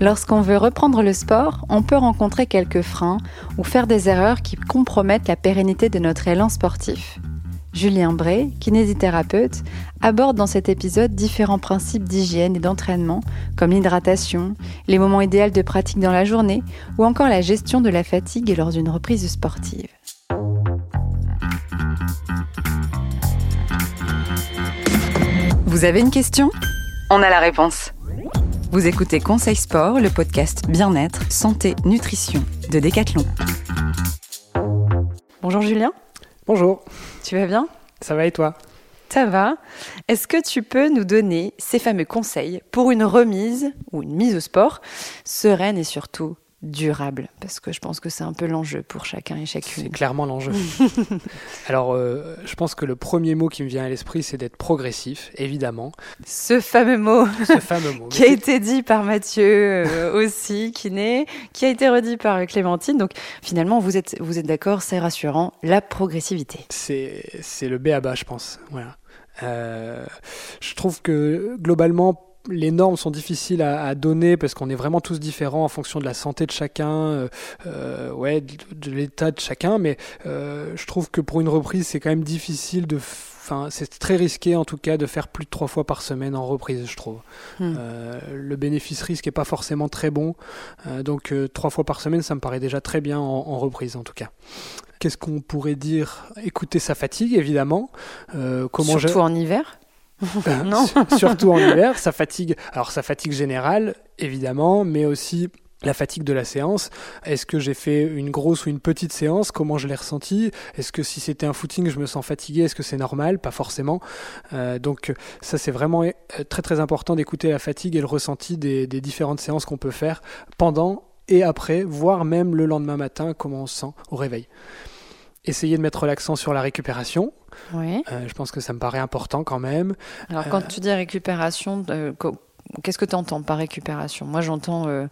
Lorsqu'on veut reprendre le sport, on peut rencontrer quelques freins ou faire des erreurs qui compromettent la pérennité de notre élan sportif. Julien Bray, kinésithérapeute, aborde dans cet épisode différents principes d'hygiène et d'entraînement, comme l'hydratation, les moments idéaux de pratique dans la journée, ou encore la gestion de la fatigue lors d'une reprise sportive. Vous avez une question? On a la réponse. Vous écoutez Conseil Sport, le podcast bien-être, santé, nutrition de Decathlon. Bonjour Julien. Bonjour. Tu vas bien? Ça va et toi? Ça va. Est-ce que tu peux nous donner ces fameux conseils pour une remise ou une mise au sport sereine et surtout durable Parce que je pense que c'est un peu l'enjeu pour chacun et chacune. C'est clairement l'enjeu. Alors, euh, je pense que le premier mot qui me vient à l'esprit, c'est d'être progressif, évidemment. Ce fameux mot, Ce fameux mot. qui a été dit par Mathieu euh, aussi, qui, n'est, qui a été redit par Clémentine. Donc, finalement, vous êtes, vous êtes d'accord, c'est rassurant, la progressivité. C'est, c'est le B à bas, je pense. Voilà. Euh, je trouve que globalement, les normes sont difficiles à, à donner parce qu'on est vraiment tous différents en fonction de la santé de chacun, euh, euh, ouais, de, de l'état de chacun. Mais euh, je trouve que pour une reprise, c'est quand même difficile de. Enfin, c'est très risqué en tout cas de faire plus de trois fois par semaine en reprise, je trouve. Hmm. Euh, le bénéfice-risque est pas forcément très bon, donc trois fois par semaine, ça me paraît déjà très bien en, en reprise en tout cas. Qu'est-ce qu'on pourrait dire? Écouter sa fatigue, évidemment. Comment Surtout en hiver? Non. Surtout en hiver, sa fatigue. Alors sa fatigue générale, évidemment, mais aussi la fatigue de la séance. Est-ce que j'ai fait une grosse ou une petite séance? Comment je l'ai ressenti? Est-ce que si c'était un footing, je me sens fatigué? Est-ce que c'est normal? Pas forcément. Euh, donc ça, c'est vraiment euh, très très important d'écouter la fatigue et le ressenti des, des différentes séances qu'on peut faire pendant et après, voire même le lendemain matin, comment on se sent au réveil. Essayer de mettre l'accent sur la récupération. Oui. Euh, je pense que ça me paraît important quand même. Alors, quand tu dis récupération, euh, qu'est-ce que tu entends par récupération? Moi, j'entends euh,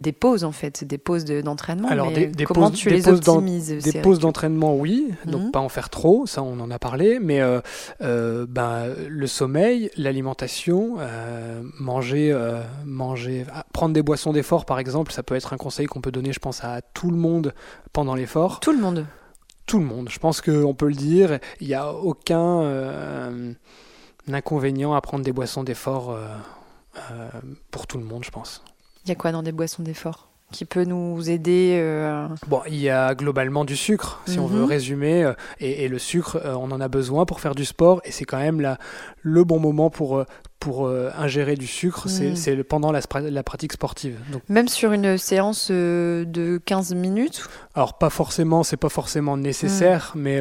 des pauses, en fait, des pauses de- d'entraînement. Alors, mais des- des comment pauses- tu des les pauses optimises Des pauses d'entraînement, oui, donc Mhm. pas en faire trop, ça on en a parlé, mais euh, euh, ben, le sommeil, l'alimentation, euh, manger, manger, ah, prendre des boissons d'effort par exemple, ça peut être un conseil qu'on peut donner, je pense, à tout le monde pendant l'effort. Tout le monde. Tout le monde, je pense qu'on peut le dire, il n'y a aucun euh, inconvénient à prendre des boissons d'effort euh, euh, pour tout le monde, je pense. Il y a quoi dans des boissons d'effort? Qui peut nous aider euh, Bon, il y a globalement du sucre, si on Mhm. veut résumer, euh, et, et le sucre, euh, on en a besoin pour faire du sport, et c'est quand même la, le bon moment pour, pour euh, ingérer du sucre, c'est Mhm. c'est pendant la, pratique sportive. Donc, Même sur une séance euh, de 15 minutes alors pas forcément, c'est pas forcément nécessaire, Mhm. mais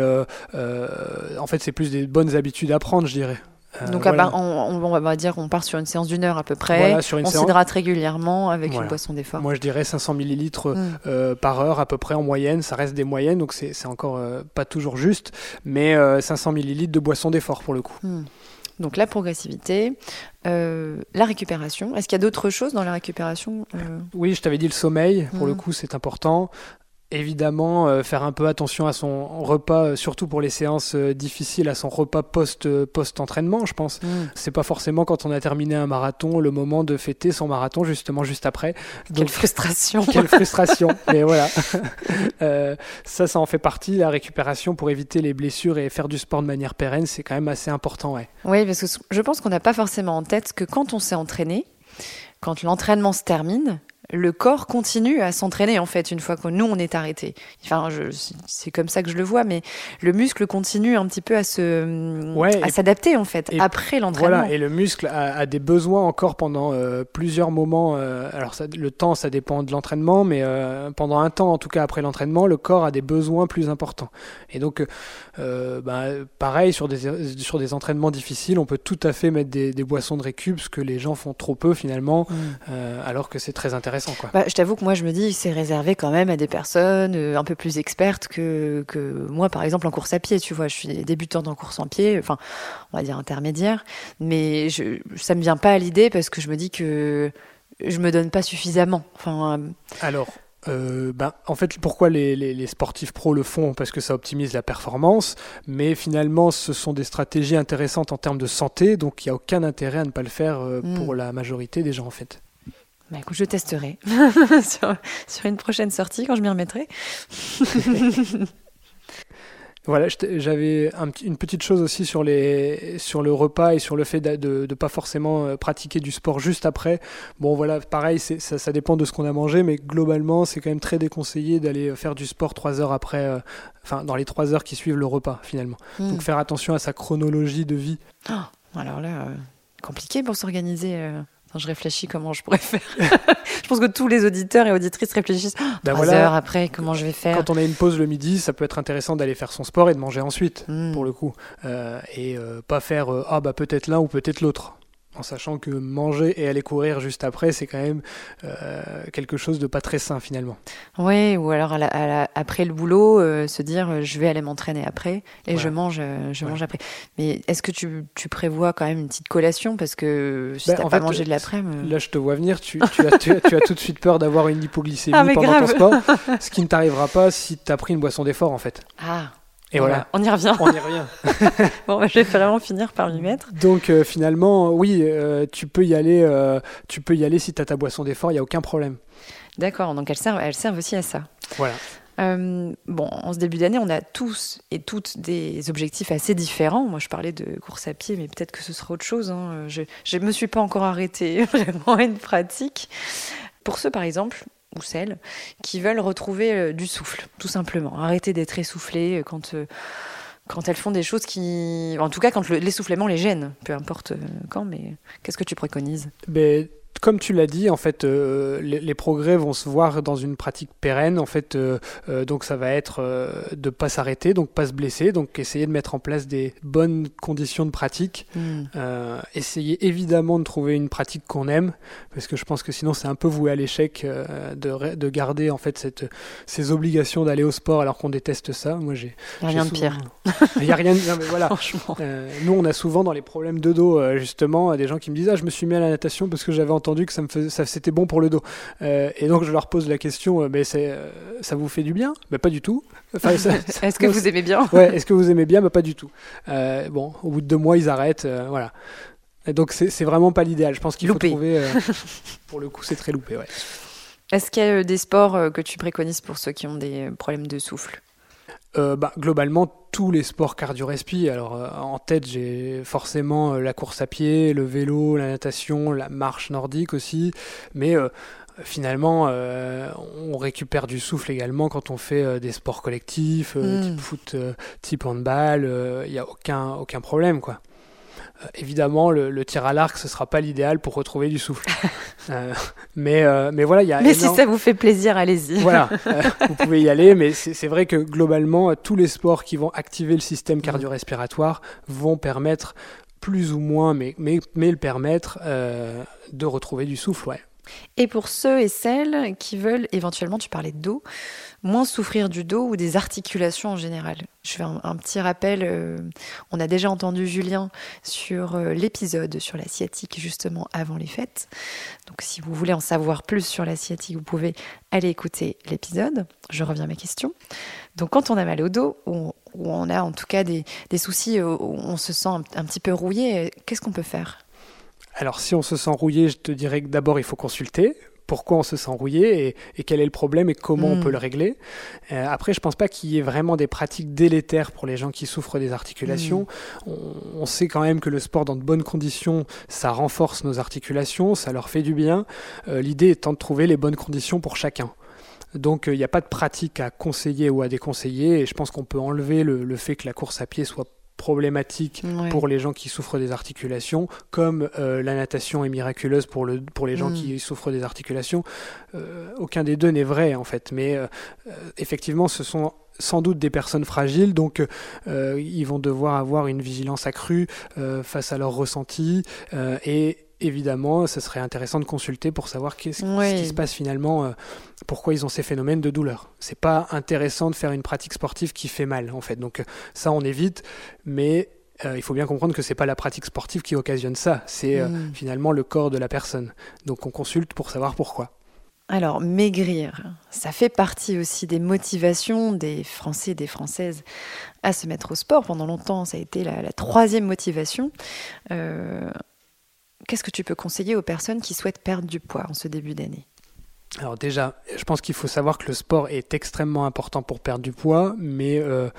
en fait c'est plus des bonnes habitudes à prendre, je dirais. Euh, Donc, à voilà. part- on, on va dire on part sur une séance d'une heure à peu près. Voilà, sur une on s'hydrate régulièrement avec Voilà. une boisson d'effort. Moi je dirais 500 millilitres Mm. euh, par heure à peu près en moyenne, ça reste des moyennes, donc c'est encore euh, pas toujours juste, mais euh, 500 millilitres de boisson d'effort pour le coup. Hmm. Donc la progressivité, euh, la récupération. Est-ce qu'il y a d'autres choses dans la récupération euh, Oui, je t'avais dit le sommeil, pour le Mhm. coup, c'est important. Évidemment, euh, faire un peu attention à son repas, euh, surtout pour les séances euh, difficiles, à son repas post, euh, post-entraînement, je pense. C'est pas forcément quand on a terminé un marathon le moment de fêter son marathon, justement, juste après. Quelle frustration quelle frustration. Mais voilà. Euh, ça, ça en fait partie. La récupération pour éviter les blessures et faire du sport de manière pérenne, c'est quand même assez important, ouais. Oui, parce que je pense qu'on n'a pas forcément en tête que quand on s'est entraîné, quand l'entraînement se termine, le corps continue à s'entraîner en fait une fois que nous on est arrêté. Enfin, c'est comme ça que je le vois, mais le muscle continue un petit peu à se, Ouais, à s'adapter en fait et après l'entraînement. Voilà, et le muscle a, a des besoins encore pendant euh, plusieurs moments. euh, alors ça, le temps, ça dépend de l'entraînement, mais euh, pendant un temps, en tout cas après l'entraînement, le corps a des besoins plus importants. Et donc, bah, pareil, sur des, sur des entraînements difficiles, on peut tout à fait mettre des, des boissons de récup, ce que les gens font trop peu finalement, Mm. alors que c'est très intéressant. Quoi. Bah, je t'avoue que moi, je me dis, c'est réservé quand même à des personnes euh, un peu plus expertes que, que moi, par exemple, en course à pied. Tu vois, je suis débutante en course en pied, enfin, on va dire intermédiaire, mais je, ça me vient pas à l'idée parce que je me dis que je me donne pas suffisamment. Enfin, euh, Alors, euh, ben, en fait, pourquoi les, les- les sportifs pros le font? Parce que ça optimise la performance, mais finalement, ce sont des stratégies intéressantes en termes de santé, donc il n'y a aucun intérêt à ne pas le faire Mm. pour la majorité des gens, en fait. Bah, écoute, je testerai sur, sur, une prochaine sortie quand je m'y remettrai. Voilà, j'avais une petite chose aussi sur, les, sur le repas et sur le fait de ne pas forcément euh, pratiquer du sport juste après. Bon voilà, pareil, ça, ça, dépend de ce qu'on a mangé, mais globalement, c'est quand même très déconseillé d'aller faire du sport trois heures après, euh, enfin dans les trois heures qui suivent le repas finalement. Hmm. Donc faire attention à sa chronologie de vie. Oh, alors là, euh, compliqué pour s'organiser je réfléchis comment je pourrais faire. je pense que tous les auditeurs et auditrices réfléchissent. Ben trois heures après, comment je vais faire Quand on a une pause le midi, ça peut être intéressant d'aller faire son sport et de manger ensuite, hmm. pour le coup. Euh, et euh, pas faire euh, ah bah peut-être l'un ou peut-être l'autre en sachant que manger et aller courir juste après, c'est quand même euh, quelque chose de pas très sain finalement. Oui, ou alors après le boulot, euh, se dire euh, je vais aller m'entraîner après et je mange, je mange après. Mais est-ce que tu, tu, prévois quand même une petite collation? Parce que si ben, tu n'as pas mangé de l'après-midi Là, je te vois venir, tu, tu, as, tu, as, tout de suite peur d'avoir une hypoglycémie ah, pendant ton sport, ce qui ne t'arrivera pas si tu as pris une boisson d'effort en fait. Ah. Et voilà. On y revient. On y revient. bon, bah, je vais vraiment finir par m'y mettre. Donc euh, finalement, oui, euh, tu peux y aller. Euh, tu peux y aller si tu as ta boisson d'effort, il y a aucun problème. D'accord. Donc elles servent, elles servent aussi à ça. Voilà. bon, en ce début d'année, on a tous et toutes des objectifs assez différents. Moi, je parlais de course à pied, mais peut-être que ce sera autre chose. Hein. Je ne me suis pas encore arrêtée vraiment à une pratique. Pour ceux, par exemple, ou celles qui veulent retrouver euh, du souffle, tout simplement. Arrêter d'être essoufflées euh, quand, euh, quand elles font des choses qui... En tout cas, quand l'essoufflement les gêne, peu importe quand, mais qu'est-ce que tu préconises? Ben, comme tu l'as dit, en fait, euh, les, progrès vont se voir dans une pratique pérenne. En fait, euh, euh, donc ça va être de pas s'arrêter, donc pas se blesser, donc essayer de mettre en place des bonnes conditions de pratique. Hmm. essayer évidemment de trouver une pratique qu'on aime, parce que je pense que sinon c'est un peu voué à l'échec de, de, garder en fait cette, ces obligations d'aller au sport alors qu'on déteste ça. Moi, j'ai rien de pire. Il y a rien. De... mais voilà. nous, on a souvent dans les problèmes de dos justement des gens qui me disent ah je me suis mis à la natation parce que j'avais entendu que ça me faisait, ça c'était bon pour le dos. Euh, et donc je leur pose la question, euh, mais c'est, euh, ça vous fait du bien? Mais pas du tout. est-ce que vous aimez bien? Ouais, est-ce que vous aimez bien? Mais pas du tout. bon, au bout de deux mois, ils arrêtent, voilà. Et donc c'est vraiment pas l'idéal. Je pense qu'il faut trouver. pour le coup, c'est très loupé, ouais. Est-ce qu'il y a des sports que tu préconises pour ceux qui ont des problèmes de souffle? Euh, bah, globalement tous les sports cardio-respi. Alors euh, en tête j'ai forcément euh, la course à pied, le vélo, la natation, la marche nordique aussi, mais finalement on récupère du souffle également quand on fait des sports collectifs, hmm. type foot, type handball, il n'y a aucun, aucun problème quoi. Euh, évidemment, le, tir à l'arc, ce sera pas l'idéal pour retrouver du souffle. Euh, mais, euh, mais voilà, il y a. Mais si ça vous fait plaisir, allez-y. Voilà, vous pouvez y aller, mais c'est vrai que globalement, tous les sports qui vont activer le système cardio-respiratoire vont permettre plus ou moins, mais, mais, mais le permettre de retrouver du souffle, ouais. Et pour ceux et celles qui veulent éventuellement, tu parlais de dos, moins souffrir du dos ou des articulations en général. Je fais un, petit rappel, euh, on a déjà entendu Julien sur euh, l'épisode sur la sciatique justement avant les fêtes. Donc si vous voulez en savoir plus sur la sciatique, vous pouvez aller écouter l'épisode. Je reviens à ma question. Donc quand on a mal au dos, ou, on a en tout cas des, soucis, où on se sent un petit peu rouillé, qu'est-ce qu'on peut faire? Alors si on se sent rouillé, je te dirais que d'abord il faut consulter pourquoi on se sent rouillé et, quel est le problème et comment on hmm. peut le régler? Euh, après, je pense pas qu'il y ait vraiment des pratiques délétères pour les gens qui souffrent des articulations. Hmm. On, sait quand même que le sport dans de bonnes conditions, ça renforce nos articulations, ça leur fait du bien. Euh, l'idée étant de trouver les bonnes conditions pour chacun. Donc il n'y a pas de pratique à conseiller ou à déconseiller et je pense qu'on peut enlever le, le fait que la course à pied soit problématique pour les gens qui souffrent des articulations, comme euh, la natation est miraculeuse pour, le, pour les gens mm. qui souffrent des articulations. Euh, aucun des deux n'est vrai en fait, mais euh, effectivement ce sont sans doute des personnes fragiles, donc ils vont devoir avoir une vigilance accrue face à leurs ressentis et évidemment, ce serait intéressant de consulter pour savoir qu'est-ce qui se passe finalement, euh, pourquoi ils ont ces phénomènes de douleur. C'est pas intéressant de faire une pratique sportive qui fait mal, en fait. Donc ça, on évite, mais euh, il faut bien comprendre que c'est pas la pratique sportive qui occasionne ça, c'est euh, mm. finalement le corps de la personne. Donc on consulte pour savoir pourquoi. Alors, maigrir, ça fait partie aussi des motivations des Français et des Françaises à se mettre au sport. Pendant longtemps, ça a été la, troisième motivation. Qu'est-ce que tu peux conseiller aux personnes qui souhaitent perdre du poids en ce début d'année? Alors déjà, je pense qu'il faut savoir que le sport est extrêmement important pour perdre du poids, mais euh,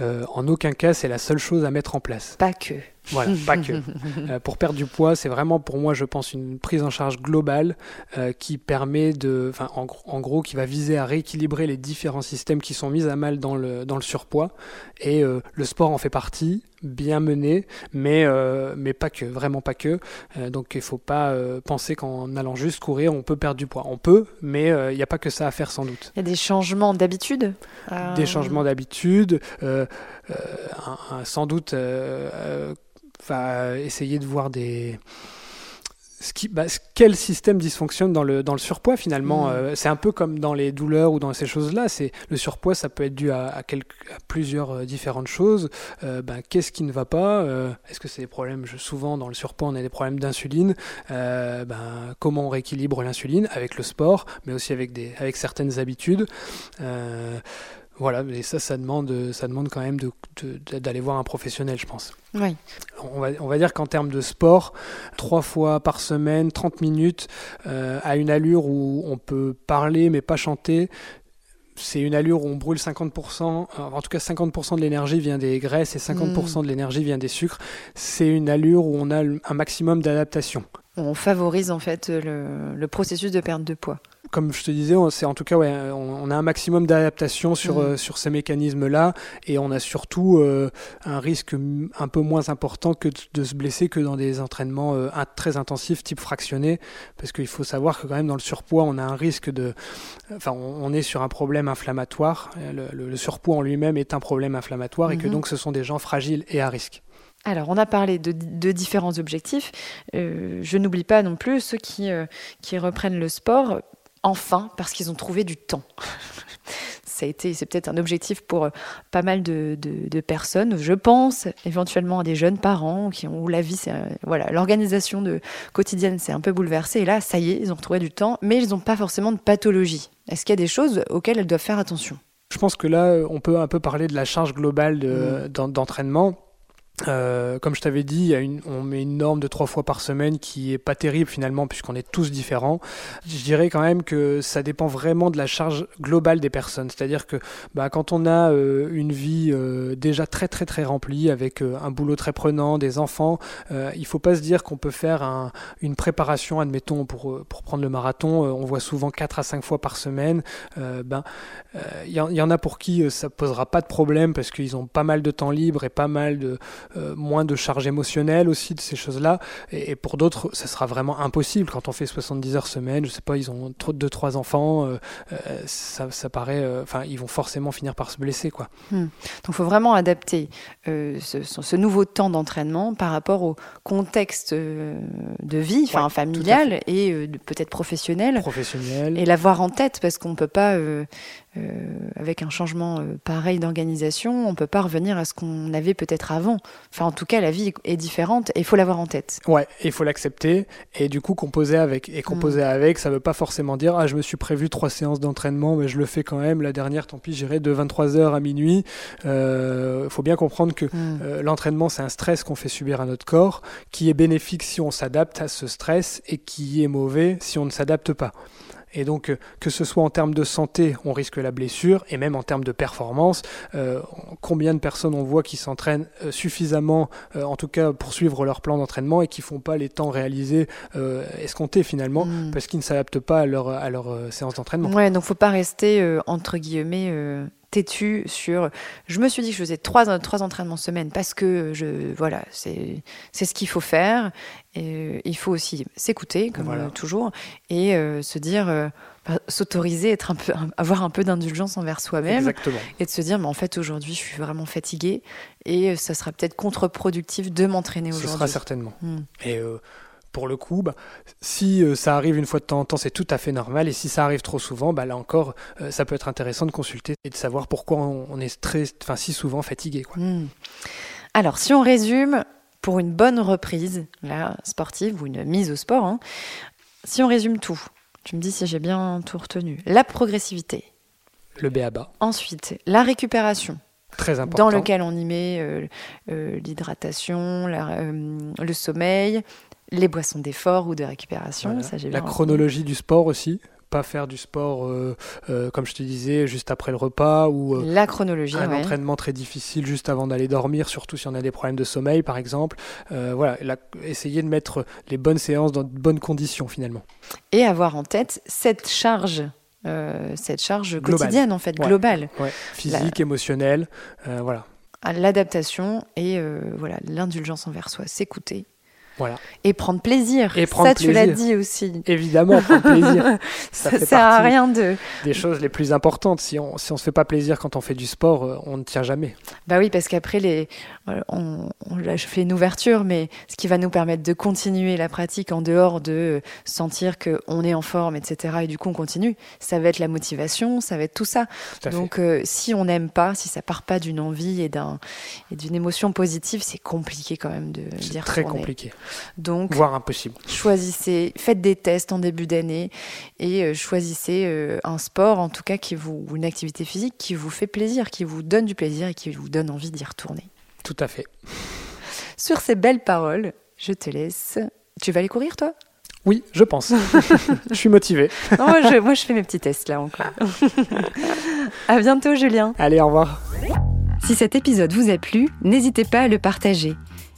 euh, en aucun cas c'est la seule chose à mettre en place. Pas que. Voilà, pas que. Euh, pour perdre du poids, c'est vraiment pour moi, je pense, une prise en charge globale euh, qui permet de, en, en, gros, qui va viser à rééquilibrer les différents systèmes qui sont mis à mal dans le, dans le surpoids. Et euh, le sport en fait partie, bien mené, mais, euh, mais pas que, vraiment pas que. Euh, donc il faut pas penser qu'en allant juste courir, on peut perdre du poids. On peut, mais il n'y a pas que ça à faire sans doute. Il y a des changements d'habitude Des changements d'habitude, sans doute essayer de voir des ce qui, bah, quel système dysfonctionne dans le, dans le surpoids finalement. Mmh. Euh, c'est un peu comme dans les douleurs ou dans ces choses-là. C'est le surpoids, ça peut être dû à, à, quelques, à plusieurs euh, différentes choses. Euh, ben, qu'est-ce qui ne va pas Est-ce que c'est des problèmes je, Souvent dans le surpoids, on a des problèmes d'insuline. Ben, comment on rééquilibre l'insuline avec le sport, mais aussi avec des, avec certaines habitudes. Voilà, et ça, ça demande, ça demande quand même d'aller voir un professionnel, je pense. Oui. On va, on va dire qu'en termes de sport, trois fois par semaine, 30 minutes, euh, à une allure où on peut parler mais pas chanter, c'est une allure où on brûle 50%, en tout cas 50% de l'énergie vient des graisses et 50% mmh. de l'énergie vient des sucres. C'est une allure où on a un maximum d'adaptation. On favorise en fait le, le processus de perte de poids comme je te disais, c'est en tout cas, ouais, on, on a un maximum d'adaptation sur, mmh. euh, sur ces mécanismes-là et on a surtout euh, un risque un peu moins important que de se blesser que dans des entraînements euh, très intensifs type fractionné parce qu'il faut savoir que quand même dans le surpoids, on a un risque de. Enfin, on, on est sur un problème inflammatoire. Le, le, le surpoids en lui-même est un problème inflammatoire mmh. et que mmh. donc ce sont des gens fragiles et à risque. Alors, on a parlé de, de différents objectifs. Euh, je n'oublie pas non plus ceux qui, euh, qui reprennent le sport enfin parce qu'ils ont trouvé du temps. ça a été, c'est peut-être un objectif pour euh, pas mal de, de, de, personnes. Je pense éventuellement à des jeunes parents qui ont où la vie, c'est voilà, l'organisation de quotidienne s'est un peu bouleversée. Et là, ça y est, ils ont retrouvé du temps, mais ils n'ont pas forcément de pathologie. Est-ce qu'il y a des choses auxquelles elles doivent faire attention? Je pense que là, on peut un peu parler de la charge globale de, mmh. d'entraînement. Euh, comme je t'avais dit, une, on met une norme de trois fois par semaine qui est pas terrible finalement puisqu'on est tous différents. Je dirais quand même que ça dépend vraiment de la charge globale des personnes. C'est-à-dire que bah, quand on a euh, une vie euh, déjà très très très remplie avec euh, un boulot très prenant, des enfants, il faut pas se dire qu'on peut faire un, une préparation, admettons pour pour prendre le marathon, on voit souvent quatre à cinq fois par semaine. ben il y, y, en a pour qui ça posera pas de problème parce qu'ils ont pas mal de temps libre et pas mal de moins de charge émotionnelle aussi de ces choses-là. Et, et, pour d'autres, ça sera vraiment impossible quand on fait 70 heures semaine. Je sais pas, ils ont trop deux trois enfants, euh, euh, ça, ça, paraît, euh, enfin, ils vont forcément finir par se blesser, quoi. Hmm. Donc, il faut vraiment adapter euh, ce, ce, nouveau temps d'entraînement par rapport au contexte de vie, enfin ouais, familial et peut-être professionnel. Professionnel. Et l'avoir en tête parce qu'on peut pas euh, avec un changement euh, pareil d'organisation, on peut pas revenir à ce qu'on avait peut-être avant. Enfin, en tout cas, la vie est différente et il faut l'avoir en tête. Ouais, il faut l'accepter et du coup composer avec. Et composer mmh. avec, ça veut pas forcément dire ah je me suis prévu trois séances d'entraînement, mais je le fais quand même. La dernière, tant pis, j'irai de 23 h à minuit. Il euh, faut bien comprendre que mmh. euh, l'entraînement c'est un stress qu'on fait subir à notre corps, qui est bénéfique si on s'adapte à ce stress et qui est mauvais si on ne s'adapte pas. Et donc, euh, que ce soit en termes de santé, on risque la blessure, et même en termes de performance, euh, combien de personnes on voit qui s'entraînent euh, suffisamment, euh, en tout cas pour suivre leur plan d'entraînement, et qui font pas les temps réalisés euh, escomptés finalement, mmh. parce qu'ils ne s'adaptent pas à leur, à leur séance d'entraînement. Ouais, donc faut pas rester entre guillemets têtu sur je me suis dit que je faisais trois, trois entraînements semaine parce que je voilà c'est c'est ce qu'il faut faire et euh, il faut aussi s'écouter comme voilà. euh, toujours et euh, se dire euh, bah, s'autoriser être un peu avoir un peu d'indulgence envers soi-même et de se dire mais en fait aujourd'hui je suis vraiment fatiguée et ça sera peut-être contre-productif de m'entraîner aujourd'hui. Ce sera certainement. Hmm. Et pour le coup, bah, si euh, ça arrive une fois de temps en temps, c'est tout à fait normal. Et si ça arrive trop souvent, bah, là encore, euh, ça peut être intéressant de consulter et de savoir pourquoi on, on est très, enfin, si souvent fatigué. Quoi. Mmh. Alors, si on résume, pour une bonne reprise là, sportive ou une mise au sport, hein, si on résume tout, tu me dis si j'ai bien tout retenu. La progressivité. Le BABA. Ensuite, la récupération. Très important. Dans lequel on y met euh, euh, l'hydratation, euh, le sommeil, Les boissons d'effort ou de récupération, Voilà. ça j'ai La chronologie du sport aussi. Pas faire du sport, euh, euh, comme je te disais, juste après le repas ou euh. La chronologie, un ouais. entraînement très difficile juste avant d'aller dormir, surtout si on a des problèmes de sommeil par exemple. Euh, voilà, la- essayer de mettre les bonnes séances dans de bonnes conditions finalement. Et avoir en tête cette charge, cette charge Globale. quotidienne en fait, Ouais. globale, Ouais. Physique, émotionnel, euh, voilà. à l'adaptation et voilà l'indulgence envers soi, s'écouter Voilà. et prendre plaisir. Et prendre ça, tu l'as dit aussi. Évidemment, prendre plaisir. Ça, fait sert à rien de. des choses les plus importantes. Si on si on se fait pas plaisir quand on fait du sport, euh, on ne tient jamais. Bah oui, parce qu'après, les... voilà, on, on là, je fais une ouverture, mais ce qui va nous permettre de continuer la pratique en dehors de sentir qu'on est en forme, etc., et du coup on continue, ça va être la motivation, ça va être tout ça. Tout. Donc euh, si on n'aime pas, si ça part pas d'une envie et d'un et d'une émotion positive, c'est compliqué quand même de C'est très compliqué, Donc voire impossible. choisissez, faites des tests en début d'année et euh, choisissez euh, un sport, en tout cas, qui vous, ou une activité physique qui vous fait plaisir, qui vous donne du plaisir et qui vous donne envie d'y retourner. Tout à fait. Sur ces belles paroles, je te laisse. Tu vas aller courir, toi? Oui, je pense. je suis motivé. Moi, je, moi, je fais mes petits tests là encore. à bientôt, Julien. Allez, au revoir. Si cet épisode vous a plu, n'hésitez pas à le partager.